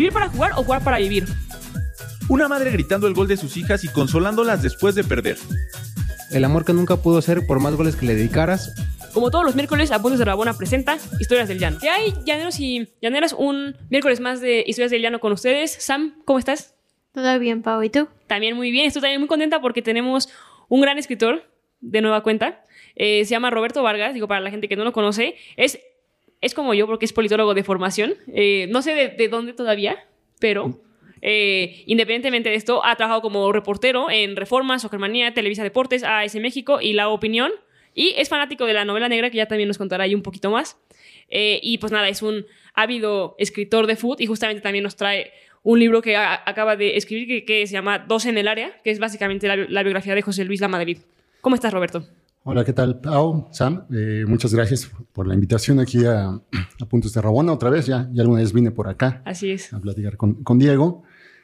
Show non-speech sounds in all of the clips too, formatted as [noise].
¿Vivir para jugar o jugar para vivir? Una madre gritando el gol de sus hijas y consolándolas después de perder. El amor que nunca pudo ser por más goles que le dedicaras. Como todos los miércoles, Apuntes de Rabona presenta Historias del Llano. ¿Qué hay, llaneros y llaneras? Un miércoles más de Historias del Llano con ustedes. Sam, ¿cómo estás? Todo bien, Pau. ¿Y tú? También muy bien. Estoy también muy contenta porque tenemos un gran escritor de nueva cuenta. Eh, se llama Roberto Vargas. Digo, para la gente que no lo conoce, es, es como yo porque es politólogo de formación. Eh, no sé de, de dónde todavía, pero eh, independientemente de esto, ha trabajado como reportero en Reforma, Soccermanía, Televisa Deportes, AS México y La Opinión. Y es fanático de la novela negra, que ya también nos contará ahí un poquito más. Eh, y pues nada, es un ávido escritor de food y justamente también nos trae un libro que acaba de escribir que, se llama Dos en el área, que es básicamente la, la biografía de José Luis La Madrid. ¿Cómo estás, Roberto? Hola, ¿qué tal, Pau? Sam, eh, muchas gracias por la invitación aquí a, a Puntos de Rabona otra vez. Ya, ya alguna vez vine por acá Así es. a platicar con, con Diego.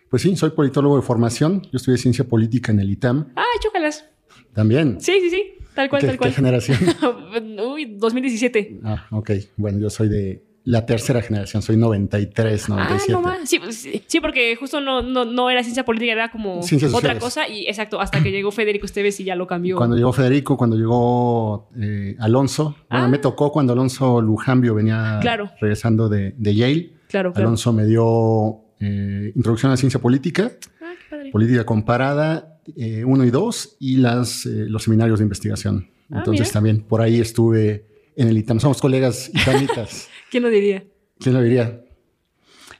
Pues sí, soy politólogo de formación. Yo estudié ciencia política en el ITAM. ¡Ay, chócalas! También. Sí, sí, sí. Tal cual, ¿Qué, tal qué cual. generación? [laughs] Uy, 2017. ah, ok. Bueno, yo soy de la tercera generación. Soy 93, 97. Ah, no más. Sí, pues, sí, porque justo no, no, no era ciencia política, era como Ciencias otra sociales. cosa. Y exacto, hasta que llegó Federico Esteves y ya lo cambió. Cuando llegó Federico, cuando llegó eh, Alonso. Bueno, Ah. me tocó cuando Alonso Lujambio venía Claro. regresando de, de Yale. Claro, claro. Alonso me dio eh, introducción a la ciencia política. Ah, qué padre. política comparada 1 y 2 y las, eh, los seminarios de investigación. Ah, Entonces mira. también por ahí estuve en el ITAM. Somos colegas [laughs] itamitas. ¿Quién lo diría? ¿Quién lo diría?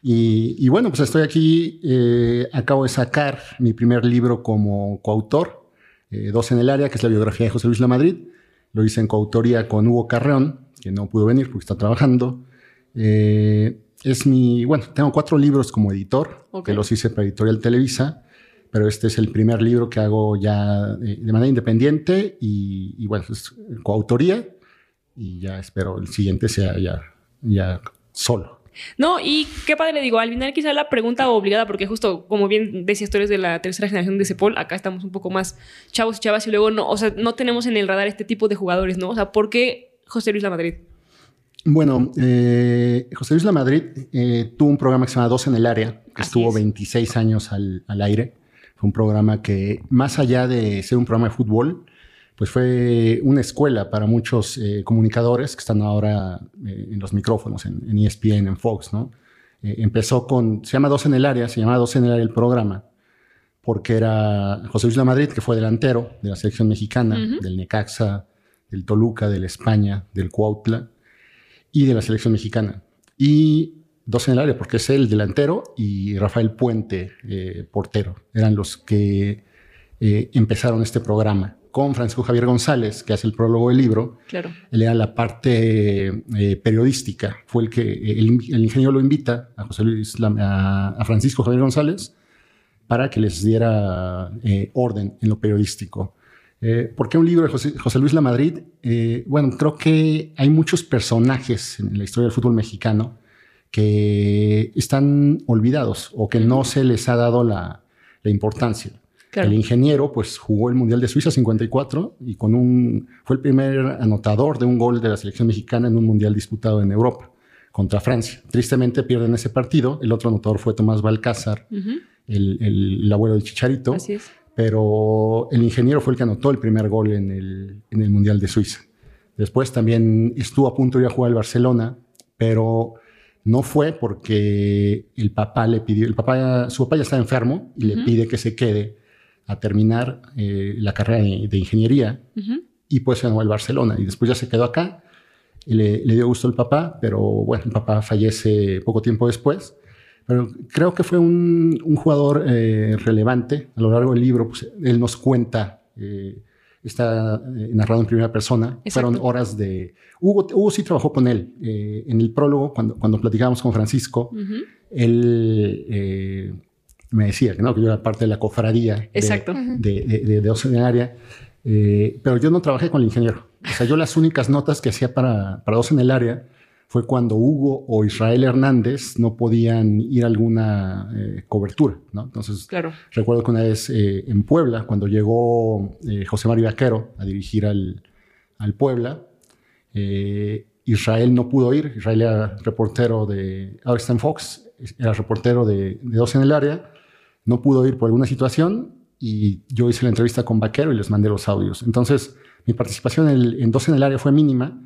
Y, y bueno, pues estoy aquí. eh, acabo de sacar mi primer libro como coautor, eh, Dos en el área, que es la biografía de José Luis Lamadrid. Lo hice en coautoría con Hugo Carreón, que no pudo venir porque está trabajando. Eh, es mi, bueno, tengo cuatro libros como editor, Ok. que los hice para Editorial Televisa, pero este es el primer libro que hago ya eh, de manera independiente y, y bueno, es coautoría y ya espero el siguiente sea ya, ya solo. No, y qué padre le digo, al final quizá la pregunta obligada, porque justo como bien decía historias de la tercera generación de Cepol, acá estamos un poco más chavos y chavas y luego no, o sea, no tenemos en el radar este tipo de jugadores, ¿no? O sea, ¿por qué José Luis La Madrid? Bueno, eh, José Luis Lamadrid eh, tuvo un programa que se llama Dos en el Área, que Así estuvo es. 26 años al, al aire. Fue un programa que, más allá de ser un programa de fútbol, pues fue una escuela para muchos eh, comunicadores que están ahora eh, en los micrófonos, en, en ESPN, en Fox, ¿no? Eh, empezó con, se llama Dos en el Área, se llama Dos en el Área el programa, porque era José Luis Lamadrid, que fue delantero de la selección mexicana, del Necaxa, del Toluca, del España, del Cuautla y de la selección mexicana. Y dos en el área, porque es el delantero y Rafael Puente, portero. Eran los que empezaron este programa con Francisco Javier González, que hace el prólogo del libro. Claro. Él era la parte eh, periodística. Fue el que el, el ingeniero lo invita a, José Luis, a, a Francisco Javier González para que les diera eh, orden en lo periodístico. Eh, ¿Por qué un libro de José, José Luis Lamadrid? Eh, bueno, creo que hay muchos personajes en la historia del fútbol mexicano que están olvidados o que no se les ha dado la, la importancia. Claro. El ingeniero, pues, jugó el Mundial de Suiza 54 y con un, fue el primer anotador de un gol de la selección mexicana en un Mundial disputado en Europa contra Francia. Tristemente pierden ese partido. El otro anotador fue Tomás Balcázar, el, el- el abuelo del Chicharito. Así es. Pero el ingeniero fue el que anotó el primer gol en el, en el Mundial de Suiza. Después también estuvo a punto de ir a jugar al Barcelona, pero no fue porque el papá le pidió, el papá, su papá ya está enfermo y le pide que se quede a terminar eh, la carrera de, de ingeniería y pues se al Barcelona y después ya se quedó acá. Le, le dio gusto el papá, pero bueno, el papá fallece poco tiempo después. Pero creo que fue un, un jugador eh, relevante. A lo largo del libro, pues, él nos cuenta, eh, está narrado en primera persona. Exacto. Fueron horas de... Hugo, Hugo sí trabajó con él. En el prólogo, cuando, cuando platicábamos con Francisco, Ujú. él me decía que, no, que yo era parte de la cofradía de- Exacto. de, de, de, de Oceanaria, eh, pero yo no trabajé con el ingeniero. O sea, yo las únicas notas que hacía para, para dos en el área fue cuando Hugo o Israel Hernández no podían ir a alguna eh, cobertura, ¿no? Entonces, Claro. recuerdo que una vez eh, en Puebla, cuando llegó eh, José Mario Vaquero a dirigir al, al Puebla, eh, Israel no pudo ir. Israel era reportero de, ahora está en Fox, era reportero de, de 12 en el área, no pudo ir por alguna situación y yo hice la entrevista con Vaquero y les mandé los audios. Entonces, mi participación en, el, en 12 en el área fue mínima,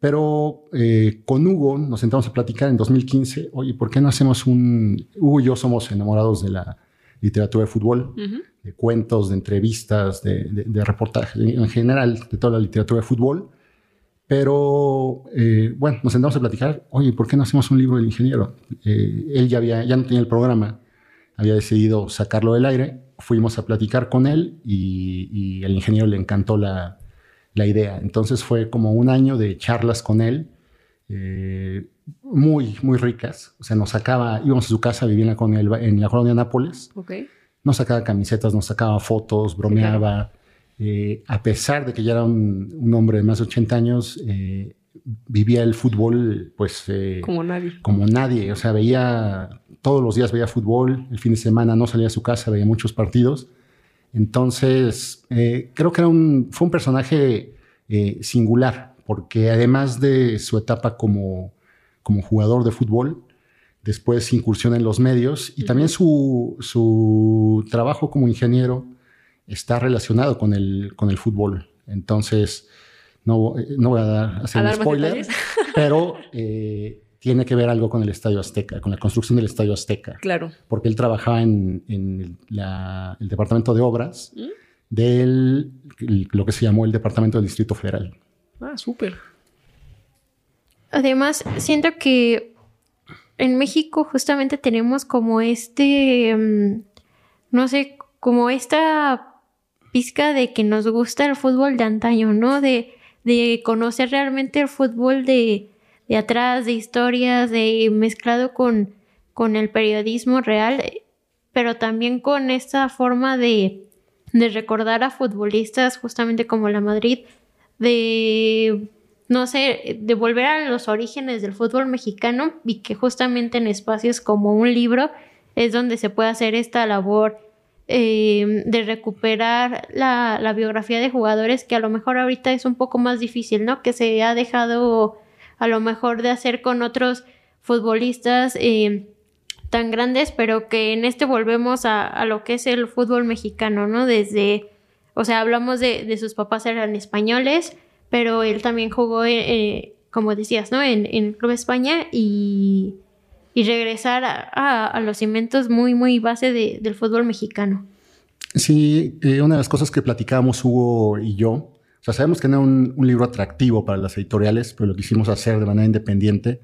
pero eh, con Hugo nos sentamos a platicar en 2015, oye, ¿por qué no hacemos un... Hugo y yo somos enamorados de la literatura de fútbol, de cuentos, de entrevistas, de, de, de reportajes, en general, de toda la literatura de fútbol. Pero eh, bueno, nos sentamos a platicar, oye, ¿por qué no hacemos un libro del ingeniero? Eh, él ya, había, ya no tenía el programa, había decidido sacarlo del aire, fuimos a platicar con él y, y el ingeniero le encantó la, la, idea. Entonces fue como un año de charlas con él, eh, muy, muy ricas. O sea, nos sacaba, íbamos a su casa, vivía en la, con él, en la colonia Nápoles, Ok. nos sacaba camisetas, nos sacaba fotos, bromeaba. Eh, a pesar de que ya era un, un, hombre de más de 80 años, eh, vivía el fútbol pues eh, como nadie. Como nadie, o sea, veía todos los días veía fútbol, el fin de semana no salía a su casa, veía muchos partidos. Entonces, eh, creo que era un, fue un personaje eh, singular, porque además de su etapa como, como jugador de fútbol, después incursiona en los medios y también su, su trabajo como ingeniero está relacionado con el, con el fútbol. Entonces, no, no voy a dar, hacer ¿A un spoiler, [laughs] pero eh, tiene que ver algo con el Estadio Azteca, con la construcción del Estadio Azteca. Claro. Porque él trabajaba en, en la, el Departamento de Obras ¿Mm? del lo que se llamó el Departamento del Distrito Federal. Ah, súper. Además, siento que en México justamente tenemos como este, um, no sé, como esta pizca de que nos gusta el fútbol de antaño, ¿no? De, de conocer realmente el fútbol de, de, atrás, de historias, de mezclado con, con el periodismo real, pero también con esta forma de, de recordar a futbolistas justamente como la Madrid, de no sé, de volver a los orígenes del fútbol mexicano y que justamente en espacios como un libro es donde se puede hacer esta labor eh, de recuperar la, la, biografía de jugadores que a lo mejor ahorita es un poco más difícil, ¿no? Que se ha dejado a lo mejor de hacer con otros futbolistas eh, tan grandes, pero que en este volvemos a, a, lo que es el fútbol mexicano, ¿no? Desde, o sea, hablamos de, de sus papás eran españoles, pero él también jugó, eh, como decías, ¿no? En, en, Club España y, y regresar a, a, a, los cimientos muy, muy base de, del fútbol mexicano. Sí, eh, una de las cosas que platicábamos Hugo y yo, o sea, sabemos que no era un, un, libro atractivo para las editoriales, pero lo quisimos hacer de manera independiente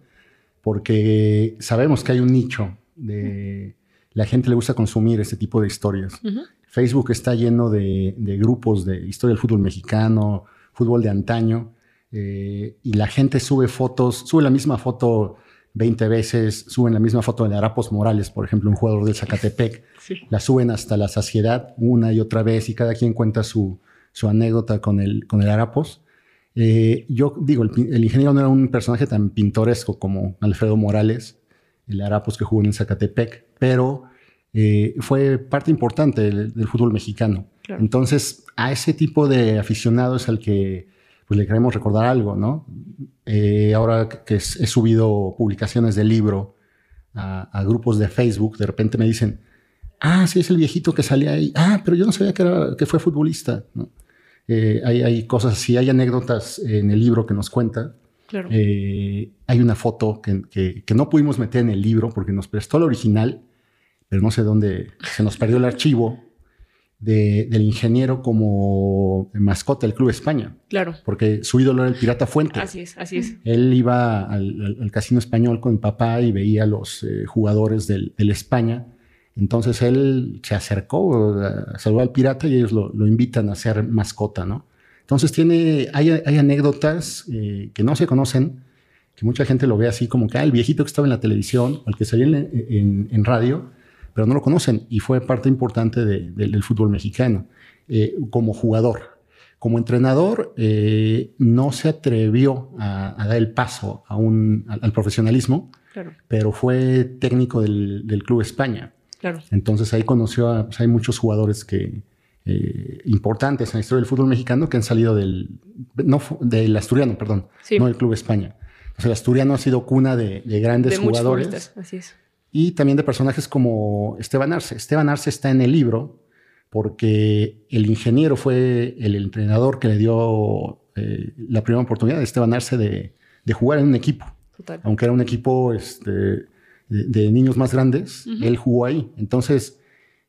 porque sabemos que hay un nicho de... La gente le gusta consumir este tipo de historias. Uh -huh. Facebook está lleno de, de grupos de historia del fútbol mexicano, fútbol de antaño, eh, y la gente sube fotos, sube la misma foto 20 veces, suben la misma foto de Arapos Morales, por ejemplo, un jugador del Zacatepec, [laughs] sí. la suben hasta la saciedad una y otra vez y cada quien cuenta su, su anécdota con el, con el Arapos. Eh, yo digo, el, el, ingeniero no era un personaje tan pintoresco como Alfredo Morales, el Arapos que jugó en el Zacatepec, pero eh, fue parte importante del, del fútbol mexicano. Claro. Entonces, a ese tipo de aficionados al que pues, le queremos recordar algo, ¿no? Eh, ahora que he subido publicaciones del libro a, a, grupos de Facebook, de repente me dicen, ah, sí, es el viejito que salía ahí. Ah, pero yo no sabía que, era, que fue futbolista, ¿no? Eh, hay, hay, cosas así, hay anécdotas en el libro que nos cuenta. Claro. Eh, hay una foto que, que, que, no pudimos meter en el libro porque nos prestó el original, pero no sé dónde se nos perdió el archivo de, del ingeniero como mascota del Club España. Claro. Porque su ídolo era el Pirata Fuente. Así es, así es. Él iba al, casino español con mi papá y veía a los eh, jugadores del, del, España. Entonces él se acercó, a saludar al pirata y ellos lo, lo, invitan a ser mascota, ¿no? Entonces tiene, hay, hay anécdotas eh, que no se conocen, que mucha gente lo ve así como que, ah, el viejito que estaba en la televisión o el que salía en, en, en radio, pero no lo conocen y fue parte importante de, de, del fútbol mexicano eh, como jugador. Como entrenador, eh, no se atrevió a, a, dar el paso a un, al, al profesionalismo, claro. pero fue técnico del, del, Club España. Claro. Entonces ahí conoció a, pues hay muchos jugadores que, eh, importantes en la historia del fútbol mexicano que han salido del, no, del Asturiano, perdón, sí. no del Club España. O sea, el Asturiano ha sido cuna de, de grandes de jugadores. Así es y también de personajes como Esteban Arce. Esteban Arce está en el libro porque el ingeniero fue el entrenador que le dio eh, la primera oportunidad de Esteban Arce de, de jugar en un equipo. Total. Aunque era un equipo este, de, de niños más grandes, él jugó ahí. Entonces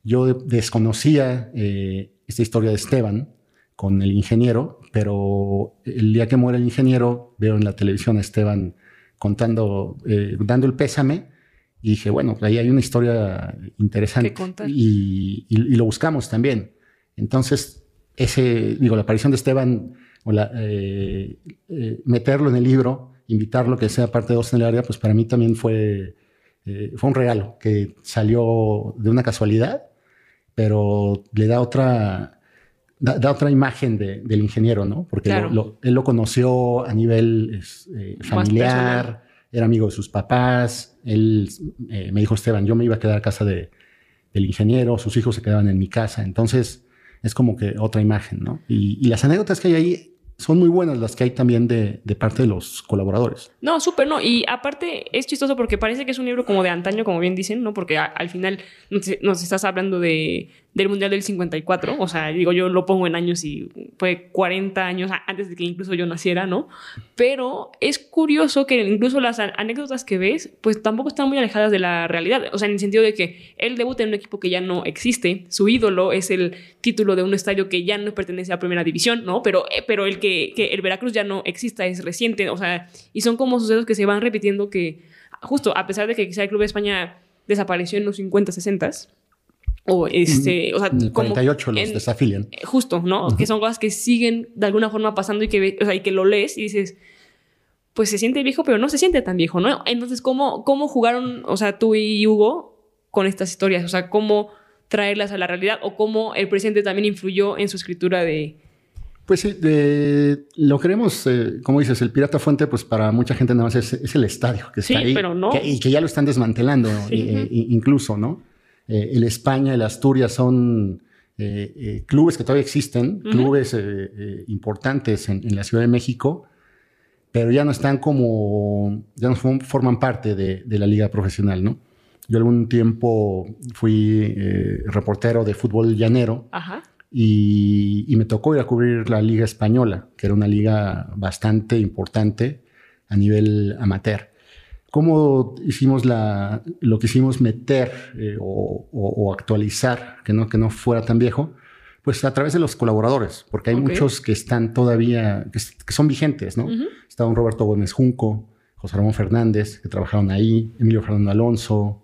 yo de- desconocía eh, esta historia de Esteban con el ingeniero, pero el día que muere el ingeniero veo en la televisión a Esteban contando, eh, dando el pésame y dije, bueno, ahí hay una historia interesante y, y- y lo buscamos también. Entonces, ese, digo, la aparición de Esteban, o la, eh, eh, meterlo en el libro, invitarlo que sea parte de Dos en el área, pues para mí también fue, eh, fue un regalo que salió de una casualidad, pero le da otra, da, da otra imagen de- del ingeniero, ¿no? Porque Claro. lo- lo- él lo conoció a nivel familiar. Era amigo de sus papás. Él eh, me dijo, Esteban, yo me iba a quedar a casa de, del ingeniero, sus hijos se quedaban en mi casa. Entonces es como que otra imagen, ¿no? Y, las anécdotas que hay ahí son muy buenas, las que hay también de, parte de los colaboradores. No, súper, no. Y aparte es chistoso porque parece que es un libro como de antaño, como bien dicen, ¿no? Porque al final nos estás hablando de, del Mundial del 54. O sea, digo, yo lo pongo en años y fue 40 años antes de que incluso yo naciera, ¿no? Pero es curioso que incluso las anécdotas que ves, pues tampoco están muy alejadas de la realidad. O sea, en el sentido de que él debuta en un equipo que ya no existe. Su ídolo es el título de un estadio que ya no pertenece a Primera División, ¿no? Pero, eh, pero el que el Veracruz ya no exista es reciente. O sea, y son como sucesos que se van repitiendo que, justo a pesar de que quizá el Club de España desapareció en los 50, 60 o este, o sea, el como 48 los en- desafilian. justo, ¿no? Que son cosas que siguen de alguna forma pasando y que, o sea, y que lo lees y dices, pues se siente viejo, pero no se siente tan viejo, ¿no? Entonces, ¿cómo, cómo jugaron, o sea, tú y Hugo con estas historias? O sea, ¿cómo traerlas a la realidad o cómo el presente también influyó en su escritura de... Pues sí, de- lo queremos, eh, como dices, el Pirata Fuente, pues para mucha gente nada más es, es el estadio que está Sí, ahí. pero no. que- y que ya lo están desmantelando, eh, incluso, ¿no? Eh, el España, el Asturias son eh, eh, clubes que todavía existen, clubes importantes en, en la Ciudad de México, pero ya no están como, ya no form- forman parte de, de la liga profesional, ¿no? Yo algún tiempo fui reportero de fútbol llanero Ajá. y, y me tocó ir a cubrir la Liga Española, que era una liga bastante importante a nivel amateur. ¿Cómo hicimos la, lo que hicimos meter eh, o, o- o actualizar, que no, que no fuera tan viejo? Pues a través de los colaboradores, porque hay muchos que están todavía, que, que son vigentes, ¿no? Está un Roberto Gómez Junco, José Ramón Fernández, que trabajaron ahí, Emilio Fernando Alonso,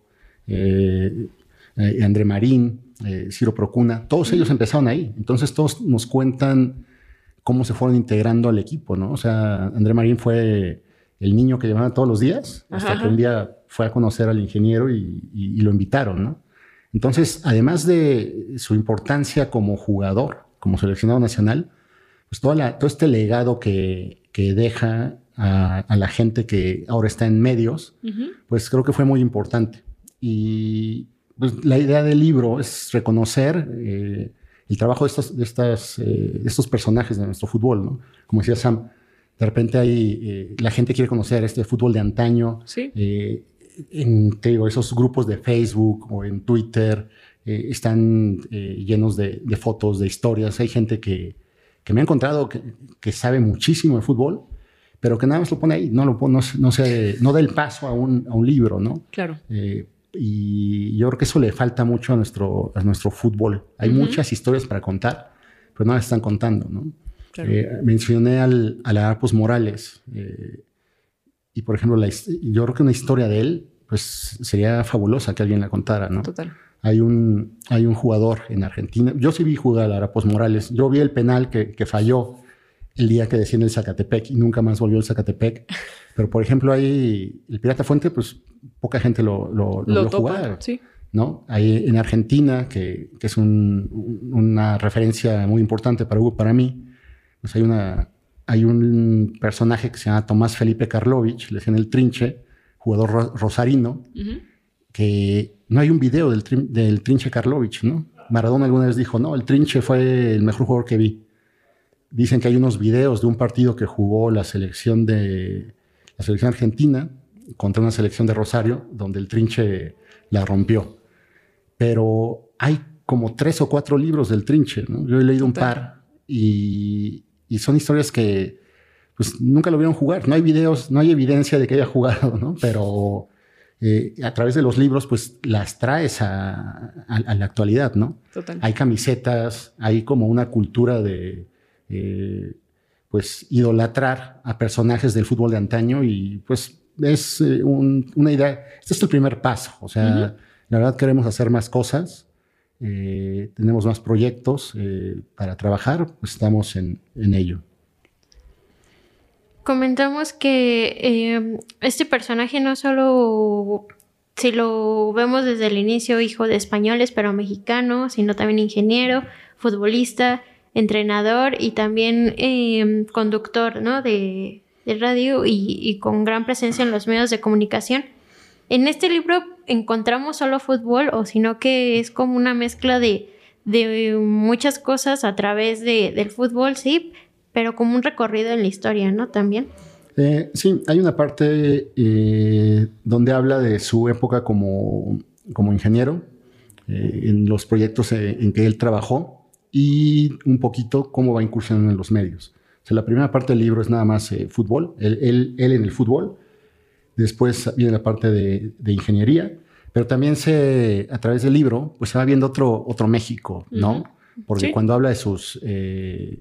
eh, eh, André Marín, eh, Ciro Procuna, todos ellos empezaron ahí. Entonces todos nos cuentan cómo se fueron integrando al equipo, ¿no? O sea, André Marín fue el niño que llamaban todos los días, hasta Ajá. que un día fue a conocer al ingeniero y, y- y lo invitaron, ¿no? Entonces, además de su importancia como jugador, como seleccionado nacional, pues toda la- todo este legado que, que deja a, a la gente que ahora está en medios, pues creo que fue muy importante. Y pues, la idea del libro es reconocer eh, el trabajo de estos, de, estas, eh, de estos personajes de nuestro fútbol, ¿no? Como decía Sam, de repente hay, eh, la gente quiere conocer este fútbol de antaño, Sí. eh, en te digo, esos grupos de Facebook o en Twitter eh, están llenos de, de fotos, de historias. Hay gente que, que me ha encontrado que, que sabe muchísimo de fútbol, pero que nada más lo pone ahí, no, lo pone, no, se- no, se- no da el paso a un, a un libro, ¿no? Claro. Y yo creo que eso le falta mucho a nuestro, a nuestro fútbol. Hay muchas historias para contar, pero no las están contando, ¿no? Claro. Eh, mencioné al, a la Morales. eh, y por ejemplo, la yo creo que una historia de él, pues sería fabulosa que alguien la contara, ¿no? Total. Hay un, hay un jugador en Argentina. Yo sí vi jugar a Arapos Morales. Yo vi el penal que, que falló el día que desciende el Zacatepec y nunca más volvió el Zacatepec. Pero, por ejemplo, ahí el Pirata Fuente, pues poca gente lo, lo, lo Lo vio topa. jugar. Sí. ¿no? Ahí en Argentina, que, que es un- una referencia muy importante para Hugo, para mí, pues hay, una, hay un personaje que se llama Tomás Felipe Karlovich, le decían el trinche, jugador ro- rosarino, que no hay un video del trinche Karlovich, ¿no? Maradona alguna vez dijo, no, el trinche fue el mejor jugador que vi. Dicen que hay unos videos de un partido que jugó la selección de la selección argentina contra una selección de Rosario, donde el trinche la rompió. Pero hay como tres o cuatro libros del Trinche, ¿no? Yo he leído un par y, y son historias que pues nunca lo vieron jugar. No hay videos, no hay evidencia de que haya jugado, ¿no? Pero eh, a través de los libros, pues las traes a, a- a la actualidad, ¿no? Total. Hay camisetas, hay como una cultura de, eh, pues, idolatrar a personajes del fútbol de antaño y pues es eh, un- una idea, este es el primer paso, o sea, la verdad queremos hacer más cosas, eh, tenemos más proyectos eh, para trabajar, pues estamos en, en ello. Comentamos que eh, este personaje no solo, si lo vemos desde el inicio, hijo de españoles pero mexicano, sino también ingeniero, futbolista, entrenador y también eh, conductor ¿no? de, de radio y, y con gran presencia en los medios de comunicación. En este libro encontramos solo fútbol o sino que es como una mezcla de, de muchas cosas a través de, del fútbol, sí, pero como un recorrido en la historia, ¿no? También. Eh, sí, hay una parte eh, donde habla de su época como, como ingeniero, eh, en los proyectos eh, en que él trabajó y un poquito cómo va incursionando en los medios. O sea, la primera parte del libro es nada más eh, fútbol, él, él- él en el fútbol, después viene la parte de, de ingeniería, pero también se, a través del libro pues se va viendo otro, otro México, ¿no? Porque Sí. cuando habla de sus... eh,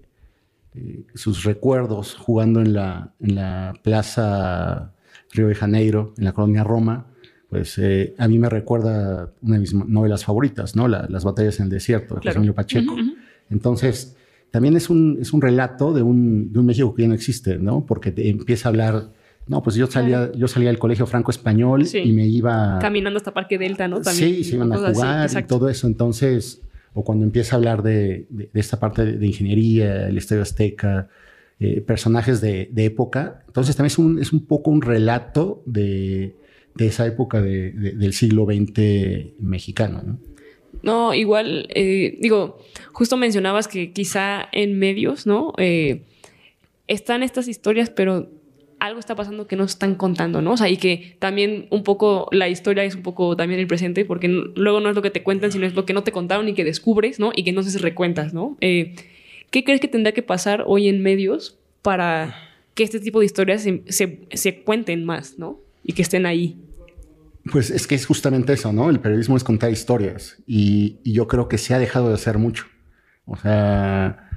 eh, sus recuerdos jugando en la, en la Plaza Río de Janeiro, en la colonia Roma, pues eh, a mí me recuerda una de mis novelas favoritas, ¿no? La- Las batallas en el desierto, de José Claro. Emilio Pacheco. Entonces, también es un, es un relato de un, de un México que ya no existe, ¿no? Porque te empieza a hablar, no, pues yo salía, yo salía del colegio franco-español Sí. y me iba... Caminando hasta Parque Delta, ¿no? También. Sí, se iban a así, jugar y todo eso. Entonces, o cuando empieza a hablar de, de- de esta parte de, de ingeniería, el Estadio Azteca, eh, personajes de, de época. Entonces, también es un, es un poco un relato de, de esa época de- de- del siglo XX mexicano. ¿no? No, igual, eh, digo, justo mencionabas que quizá en medios, ¿no? Eh, están estas historias, pero algo está pasando que no están contando, ¿no? O sea, y que también un poco la historia es un poco también el presente, porque luego no es lo que te cuentan, sino es lo que no te contaron y que descubres, ¿no? Y que entonces recuentas, ¿no? Eh, ¿Qué crees que tendrá que pasar hoy en medios para que este tipo de historias se, se- se cuenten más, ¿no? Y que estén ahí. Pues es que es justamente eso, ¿no? El periodismo es contar historias y, y yo creo que se ha dejado de hacer mucho. O sea,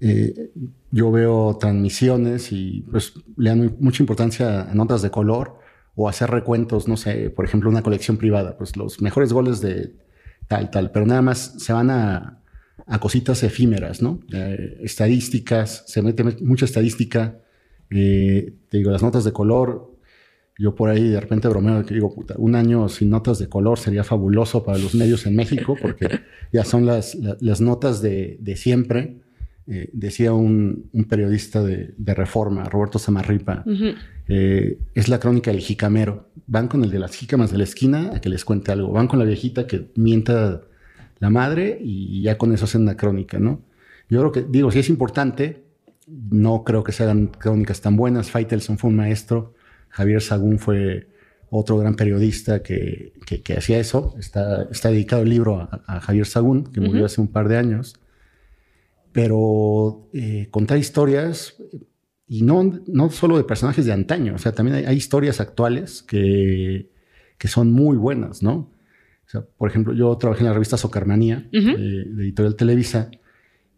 eh, yo veo transmisiones y pues le dan mucha importancia a notas de color o hacer recuentos, no sé, por ejemplo, una colección privada, pues los mejores goles de tal, tal, pero nada más se van a, a cositas efímeras, ¿no? Eh, estadísticas, se mete mucha estadística, eh, te digo, las notas de color, yo por ahí de repente bromeo que digo, puta, un año sin notas de color sería fabuloso para los medios en México porque ya son las, la- las notas de, de siempre. Eh, decía un, un periodista de, de Reforma, Roberto Samarripa, eh, es la crónica del jicamero. Van con el de las jícamas de la esquina a que les cuente algo. Van con la viejita que mienta la madre y ya con eso hacen una crónica, ¿no? Yo creo que, digo, si es importante, no creo que se hagan crónicas tan buenas. Faitelson fue un maestro, Javier Sagún fue otro gran periodista que, que- que hacía eso. Está, está dedicado el libro a, a Javier Sagún, que murió hace un par de años. Pero eh, contar historias, y no, no solo de personajes de antaño, o sea, también hay, hay historias actuales que, que son muy buenas, ¿no? O sea, por ejemplo, yo trabajé en la revista Socarmanía, eh, de Editorial Televisa,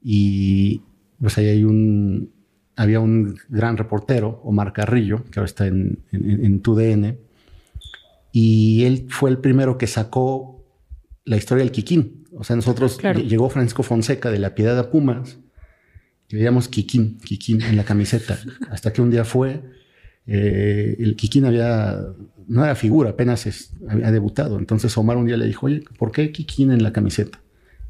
y pues ahí hay un, había un gran reportero, Omar Carrillo, que ahora está en, en, en TUDN, y él fue el primero que sacó la historia del Kikín. O sea, nosotros Claro. llegó Francisco Fonseca de La Piedad a Pumas, y veíamos Kikín, Kikín en la camiseta, [laughs] hasta que un día fue, eh, el Kikín había, no era figura, apenas es- había debutado. Entonces Omar un día le dijo, oye, ¿por qué Kikín en la camiseta?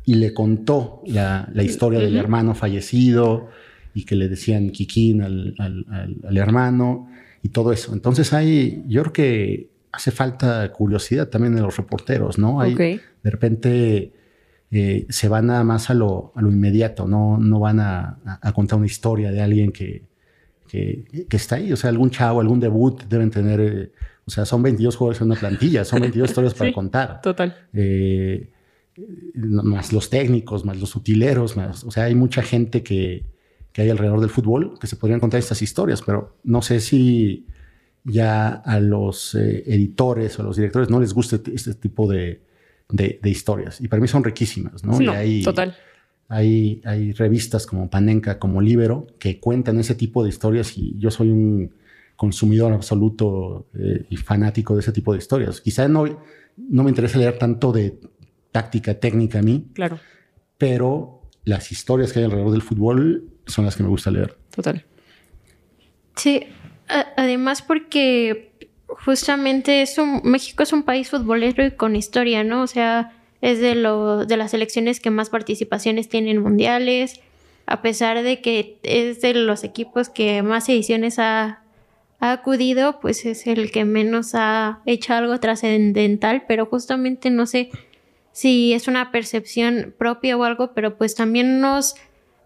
Y le contó la, la historia del hermano fallecido y que le decían Kikín al, al- al- al hermano y todo eso. Entonces hay, yo creo que hace falta curiosidad también en los reporteros, ¿no? Hay, Ok. De repente eh, se van nada más a lo, a lo inmediato, no, no van a, contar una historia de alguien que, que, que está ahí. O sea, algún chavo, algún debut deben tener eh, O sea, son 22 jugadores en una plantilla, son 22 [laughs] historias para contar. Total. Eh, más los técnicos, más los utileros, más, o sea, hay mucha gente que, que hay alrededor del fútbol que se podrían contar estas historias, pero no sé si ya a los eh, editores o a los directores no les gusta este tipo de, de- de historias. Y para mí son riquísimas, ¿no? Sí, Y hay, total. hay, hay revistas como Panenka, como Libero, que cuentan ese tipo de historias y yo soy un consumidor absoluto eh, y fanático de ese tipo de historias. Quizá no, no me interesa leer tanto de táctica técnica a mí, Claro. pero las historias que hay alrededor del fútbol son las que me gusta leer. Total. Sí, a- además porque justamente es un, México es un país futbolero y con historia, ¿no? O sea, es de, lo, de las selecciones que más participaciones tienen en mundiales, a pesar de que es de los equipos que más ediciones ha, ha acudido, pues es el que menos ha hecho algo trascendental, pero justamente no sé si es una percepción propia o algo, pero pues también nos,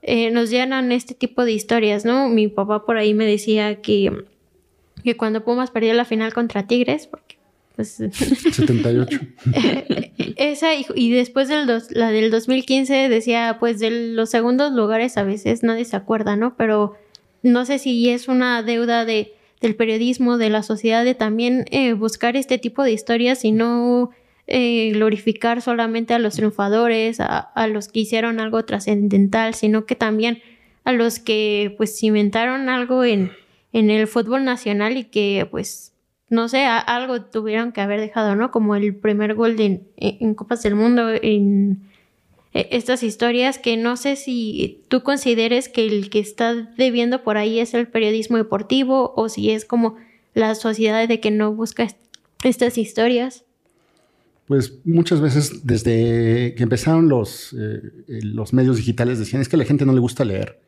eh, nos llenan este tipo de historias, ¿no? Mi papá por ahí me decía que, que cuando Pumas perdió la final contra Tigres, porque pues [laughs] 78. [laughs] esa y, y después del dos- la del 2015 decía pues de los segundos lugares a veces nadie se acuerda, ¿no? Pero no sé si es una deuda de, del periodismo, de la sociedad, de también eh, buscar este tipo de historias y no eh, glorificar solamente a los triunfadores, a, a los que hicieron algo trascendental, sino que también a los que pues cimentaron algo en, en el fútbol nacional y que pues no sé, algo tuvieron que haber dejado, ¿no? Como el primer gol de- en, en Copas del Mundo, en eh, estas historias que no sé si tú consideres que el que está debiendo por ahí es el periodismo deportivo o si es como la sociedad de que no busca est- estas historias. Pues muchas veces desde que empezaron los, eh, eh, los medios digitales decían es que a la gente no le gusta leer.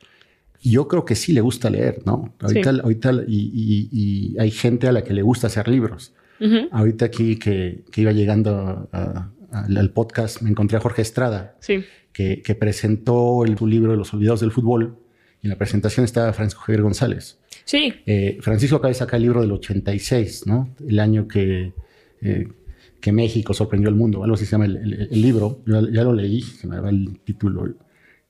Yo creo que sí le gusta leer, ¿no? Ahorita, Sí. ahorita y, y- y hay gente a la que le gusta hacer libros. Ahorita aquí que, que iba llegando a- a- al al podcast me encontré a Jorge Estrada, Sí. que, que presentó el, su libro Los Olvidados del Fútbol. Y en la presentación estaba Francisco Javier González. Sí. Eh, Francisco acaba de sacar el libro del 86, ¿no? El año que, eh, que México sorprendió al mundo, algo así se llama el, el- el libro. Yo ya, lo leí, se me va el título,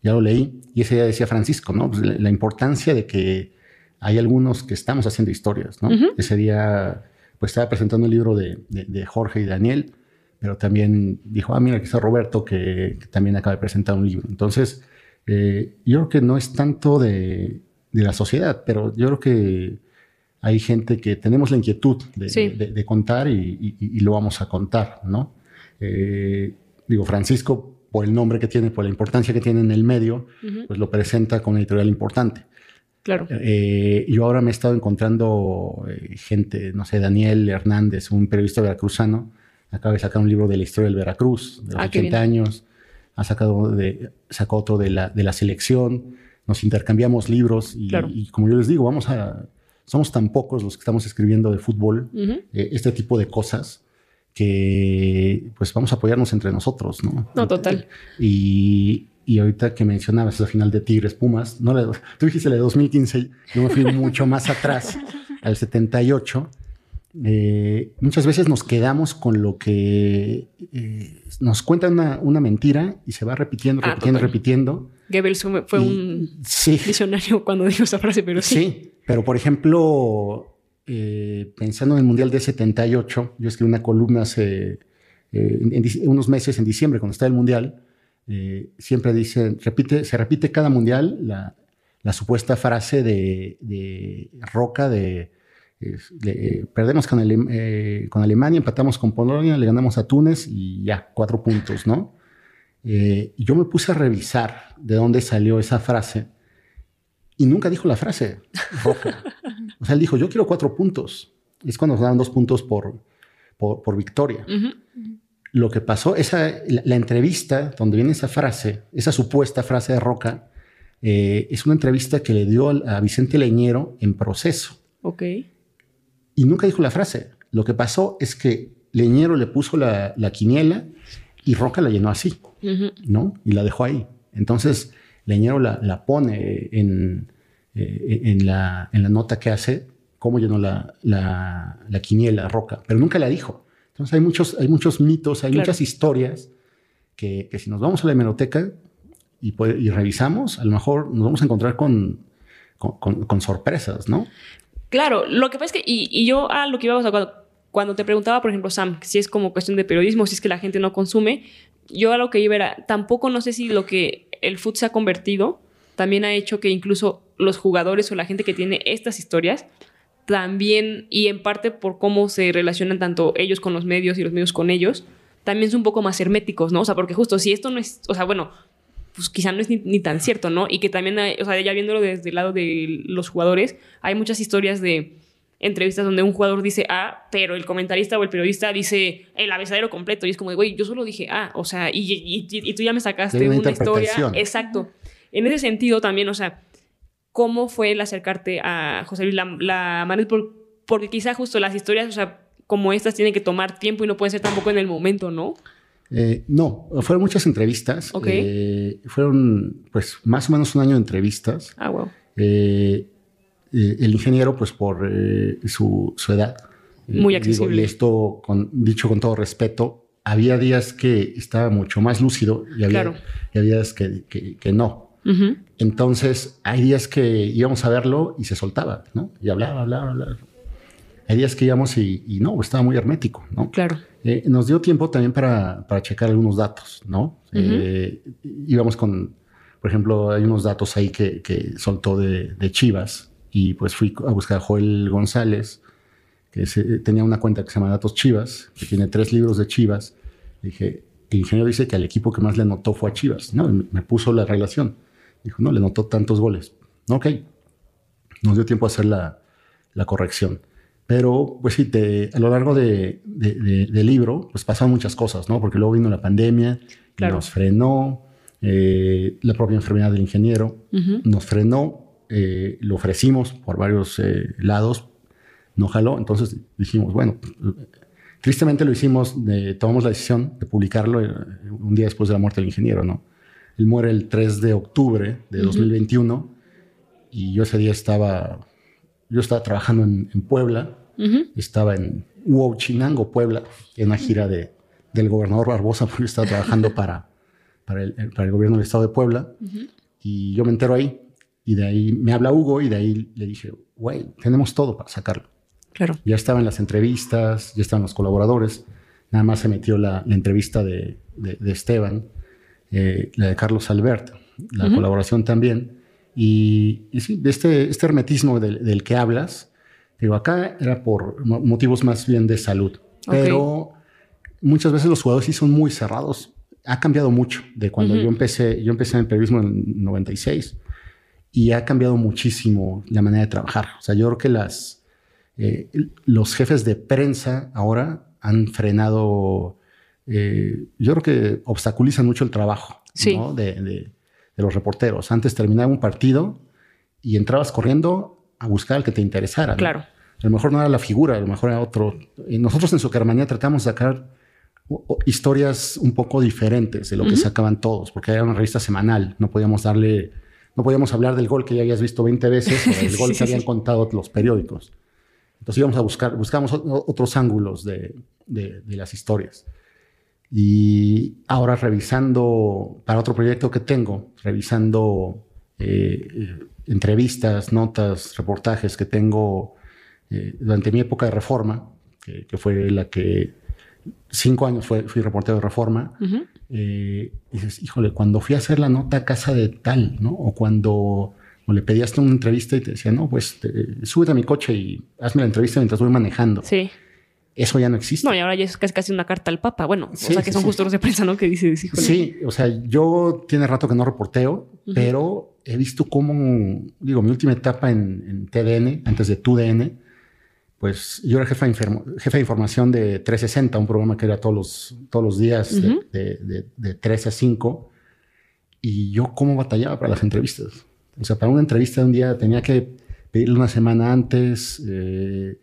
ya lo leí. Y ese día decía Francisco, ¿no? Pues la, la importancia de que hay algunos que estamos haciendo historias, ¿no? Ese día, pues estaba presentando el libro de, de- de Jorge y Daniel, pero también dijo, ah, mira, aquí está Roberto, que, que también acaba de presentar un libro. Entonces, eh, yo creo que no es tanto de, de la sociedad, pero yo creo que hay gente que tenemos la inquietud de, Sí. de- de contar y, y- y lo vamos a contar, ¿no? Eh, digo, Francisco, por el nombre que tiene, por la importancia que tiene en el medio, pues lo presenta con una editorial importante. Claro. Eh, yo ahora me he estado encontrando eh, gente, no sé, Daniel Hernández, un periodista veracruzano, acaba de sacar un libro de la historia del Veracruz, de los Ah, qué 80 bien. años, ha sacado de, sacó otro de la, de la selección, nos intercambiamos libros y, Claro. y como yo les digo, vamos a, somos tan pocos los que estamos escribiendo de fútbol, eh, este tipo de cosas, que pues vamos a apoyarnos entre nosotros, ¿no? No, total. Y, y ahorita que mencionabas esa final de Tigres Pumas, no la- tú dijiste la de 2015, yo me fui [laughs] mucho más atrás, al 78. Eh, muchas veces nos quedamos con lo que eh, nos cuentan una, una mentira y se va repitiendo, Ah, repitiendo, total. repitiendo. Goebbels fue, fue Y- un Sí, visionario cuando dijo esa frase, pero sí. sí, pero por ejemplo, eh, pensando en el Mundial de 78, yo escribí una columna hace eh, en- unos meses, en diciembre, cuando está el Mundial, eh, siempre dice, repite, se repite cada Mundial la, supuesta frase de, Roca de, de, perdemos con, Ale- con Alemania, empatamos con Polonia, le ganamos a Túnez y ya, cuatro puntos, ¿no? Yo me puse a revisar de dónde salió esa frase y nunca dijo la frase roja. [laughs] O sea, él dijo, yo quiero cuatro puntos. Y es cuando nos daban dos puntos por, por, por victoria. Lo que pasó, esa, la, la entrevista donde viene esa frase, esa supuesta frase de Roca, eh, es una entrevista que le dio a Vicente Leñero en proceso. Ok. Y nunca dijo la frase. Lo que pasó es que Leñero le puso la, la quiniela y Roca la llenó así. ¿no? Y la dejó ahí. Entonces, Leñero la, la pone en, eh, en, la, en la nota que hace cómo llenó la, la, la quiniela Roca, pero nunca la dijo. Entonces hay muchos, hay muchos mitos, hay Claro. muchas historias que, que si nos vamos a la hemeroteca y, puede- y revisamos, a lo mejor nos vamos a encontrar con, con, con- con sorpresas, ¿no? Claro, lo que pasa es que, y, y yo a lo que iba a cuando, cuando te preguntaba, por ejemplo, Sam, si es como cuestión de periodismo, si es que la gente no consume, yo a lo que iba era, tampoco no sé si lo que el foot se ha convertido también ha hecho que incluso los jugadores o la gente que tiene estas historias también, y en parte por cómo se relacionan tanto ellos con los medios y los medios con ellos, también son un poco más herméticos, ¿no? O sea, porque justo si esto no es, o sea, bueno, pues quizá no es ni, ni tan cierto, ¿no? Y que también, hay, o sea, ya viéndolo desde el lado de los jugadores, hay muchas historias de entrevistas donde un jugador dice A, pero el comentarista o el periodista dice el abecedero completo. Y es como, de, güey, yo solo dije A, o sea, y, y- y- y tú ya me sacaste una una historia. Exacto. En ese sentido también, o sea, ¿cómo fue el acercarte a José Luis la? Por- porque quizá justo las historias, o sea, como estas tienen que tomar tiempo y no pueden ser tampoco en el momento, ¿no? Eh, no, fueron muchas entrevistas. Ok. Eh, fueron, pues, más o menos un año de entrevistas. Ah, wow. Eh, eh, el ingeniero, pues, por eh, su, su edad. eh, Muy digo, accesible. y esto, con, dicho con todo respeto, había días que estaba mucho más lúcido y había, Claro. y había días que, que- que no. Entonces, hay días que íbamos a verlo y se soltaba, ¿no? Y hablaba, hablaba, hablaba. Hay días que íbamos y, y no, estaba muy hermético, ¿no? Claro. Eh, nos dio tiempo también para, para checar algunos datos, ¿no? Eh, íbamos con, por ejemplo, hay unos datos ahí que, que soltó de, de Chivas y pues fui a buscar a Joel González, que se- tenía una cuenta que se llama Datos Chivas, que tiene tres libros de Chivas. Dije, el ingeniero dice que al equipo que más le anotó fue a Chivas, ¿no? Me- me puso la relación. Dijo, no, le anotó tantos goles. Ok, nos dio tiempo a hacer la, la corrección. Pero, pues sí, te- a lo largo de, de- de- del libro, pues pasaron muchas cosas, ¿no? Porque luego vino la pandemia, Claro. nos frenó, eh, la propia enfermedad del ingeniero, Ujú. nos frenó, eh, lo ofrecimos por varios eh, lados, no jaló, entonces dijimos, bueno, tristemente lo hicimos, de- tomamos la decisión de publicarlo eh, un día después de la muerte del ingeniero, ¿no? Él muere el 3 de octubre de 2021 y yo ese día estaba, yo estaba trabajando en, en Puebla, Ujú. estaba en Huachinango, Puebla, en una gira de, del gobernador Barbosa, [laughs] porque yo estaba trabajando para, para, el, para el gobierno del estado de Puebla. Y yo me entero ahí. Y de ahí me habla Hugo y de ahí le dije, güey, tenemos todo para sacarlo. Claro. Ya estaban las entrevistas, ya estaban los colaboradores. Nada más se metió la, la entrevista de, de- de Esteban, eh, la de Carlos Albert, la colaboración también. Y, y sí, de este, este hermetismo del, del que hablas, digo, acá era por mo- motivos más bien de salud. Pero muchas veces los jugadores sí son muy cerrados. Ha cambiado mucho de cuando yo empecé. Yo empecé en el periodismo en 96 y ha cambiado muchísimo la manera de trabajar. O sea, yo creo que las, eh, los jefes de prensa ahora han frenado, eh, yo creo que obstaculizan mucho el trabajo Sí. ¿no? de, de- de los reporteros. Antes terminaba un partido y entrabas corriendo a buscar al que te interesara. ¿no? Claro. A lo mejor no era la figura, a lo mejor era otro. Y nosotros en Supermanía tratamos de sacar historias un poco diferentes de lo que sacaban todos, porque era una revista semanal. No podíamos darle, no podíamos hablar del gol que ya habías visto 20 veces o del [laughs] gol sí, que habían sí. contado los periódicos. Entonces íbamos a buscar, buscamos otros ángulos de, de- de las historias. Y ahora revisando, para otro proyecto que tengo, revisando eh, eh, entrevistas, notas, reportajes que tengo eh, durante mi época de reforma, que, que fue la que cinco años fue- fui reportero de reforma, Ujú. eh, dices, híjole, cuando fui a hacer la nota a casa de tal, ¿no? O cuando o le pedías una entrevista y te decía, no, pues te- súbete a mi coche y hazme la entrevista mientras voy manejando. Sí. Eso ya no existe. No, y ahora ya es casi, casi una carta al Papa. Bueno, Sí, o sea que sí, son sí. justo los de prensa, ¿no? Que dices, híjole. Sí, o sea, yo tiene rato que no reporteo, Ujú. pero he visto cómo, digo, mi última etapa en, en TDN, antes de TUDN, pues yo era jefe de, inform- jefe de información de 360, un programa que era todos los, todos los días de- de, de, de 3 a 5, y yo cómo batallaba para las entrevistas. O sea, para una entrevista de un día tenía que pedirle una semana antes, eh,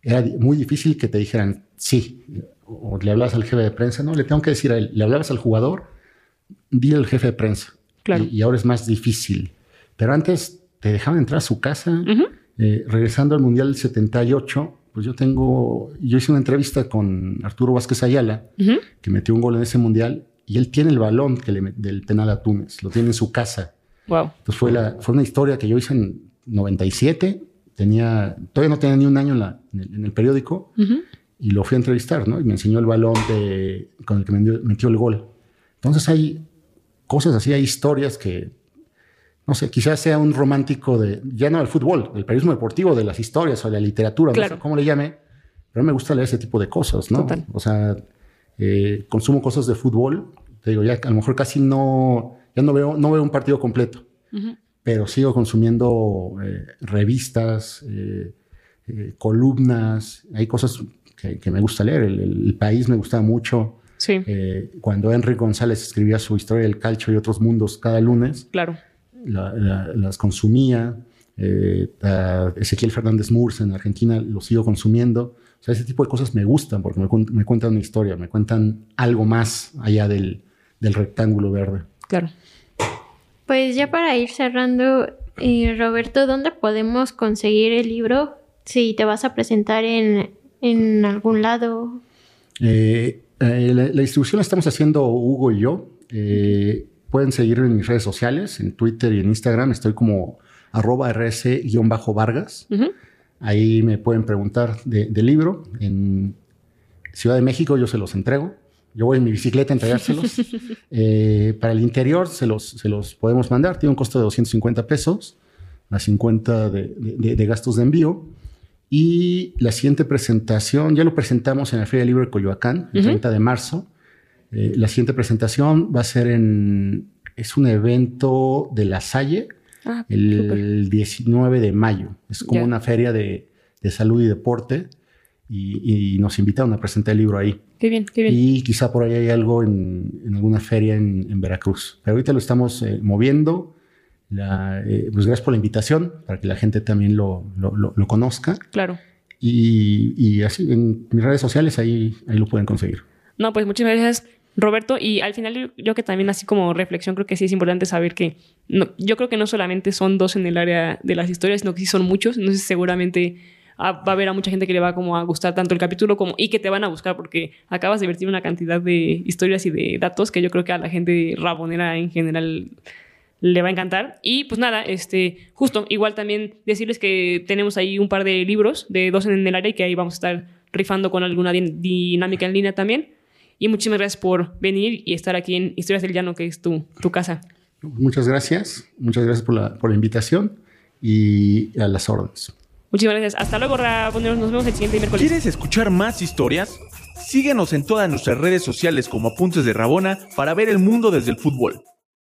era muy difícil que te dijeran sí, o le hablabas al jefe de prensa, no, le tengo que decir a él, le hablabas al jugador, dile al jefe de prensa. Claro. Y, y ahora es más difícil. Pero antes te dejaban entrar a su casa Ujú. Eh, regresando al Mundial del 78, pues yo tengo, yo hice una entrevista con Arturo Vázquez Ayala, que metió un gol en ese Mundial, y él tiene el balón que le del penal a Túnez, lo tiene en su casa. Wow. Entonces fue, la, fue una historia que yo hice en 97, tenía, todavía no tenía ni un año en, la- en el, en el periódico, y lo fui a entrevistar, ¿no? Y me enseñó el balón de, con el que metió, metió el gol. Entonces hay cosas así, hay historias que, no sé, quizás sea un romántico de, ya no del fútbol, del periodismo deportivo, de las historias o de la literatura, no Claro. sé cómo le llame, pero me gusta leer ese tipo de cosas, ¿no? Total. O sea, eh, consumo cosas de fútbol, te digo, ya a lo mejor casi no, ya no veo, no veo un partido completo, pero sigo consumiendo eh, revistas, eh, columnas, hay cosas que, que me gusta leer. El, el- país me gustaba mucho. Sí, cuando Henry González escribía su historia del calcio y otros mundos cada lunes, claro. La- la- las consumía. Eh, Ezequiel Fernández Murs en Argentina lo sigo consumiendo. O sea, ese tipo de cosas me gustan porque me, me cuentan una historia, me cuentan algo más allá del, del rectángulo verde. Claro. Pues ya para ir cerrando, eh, Roberto, ¿dónde podemos conseguir el libro? Si te vas a presentar en, en algún lado. Eh, la, la distribución la estamos haciendo Hugo y yo. Pueden seguirme en mis redes sociales, en Twitter y en Instagram. Estoy como arroba rs-vargas. Ujú. Ahí me pueden preguntar de- del libro. En Ciudad de México yo se los entrego. Yo voy en mi bicicleta a entregárselos. [laughs] Eh, para el interior se los, se los podemos mandar. Tiene un costo de 250 pesos, las 50 de, de- de gastos de envío. Y la siguiente presentación, ya lo presentamos en la Feria Libre de Coyoacán, el Ujú. 30 de marzo. Eh, la siguiente presentación va a ser en... Es un evento de La Salle, Ah, el súper. 19 de mayo. Es como una feria de, de salud y deporte y, y nos invitaron a presentar el libro ahí. Qué bien, qué bien. Y quizá por ahí hay algo en, en alguna feria en, en Veracruz. Pero ahorita lo estamos eh, moviendo. La, eh, pues gracias por la invitación para que la gente también lo, lo- lo- lo conozca. Claro. Y, y así en mis redes sociales ahí, ahí lo pueden conseguir. No, pues muchas gracias, Roberto. Y al final yo, que también así como reflexión creo que sí es importante saber que no, yo creo que no solamente son dos en el área de las historias, sino que sí son muchos. Entonces seguramente va a haber a mucha gente que le va como a gustar tanto el capítulo como y que te van a buscar porque acabas de vertir una cantidad de historias y de datos que yo creo que a la gente rabonera en general le va a encantar. Y pues nada, este, justo, igual también decirles que tenemos ahí un par de libros de dos en el área y que ahí vamos a estar rifando con alguna din- dinámica en línea también. Y muchísimas gracias por venir y estar aquí en Historias del Llano, que es tu, tu casa. Muchas gracias. Muchas gracias por la, por la invitación y a las órdenes. Muchísimas gracias. Hasta luego, Raboneros. Nos vemos el siguiente miércoles. ¿Quieres escuchar más historias? Síguenos en todas nuestras redes sociales como Apuntes de Rabona para ver el mundo desde el fútbol.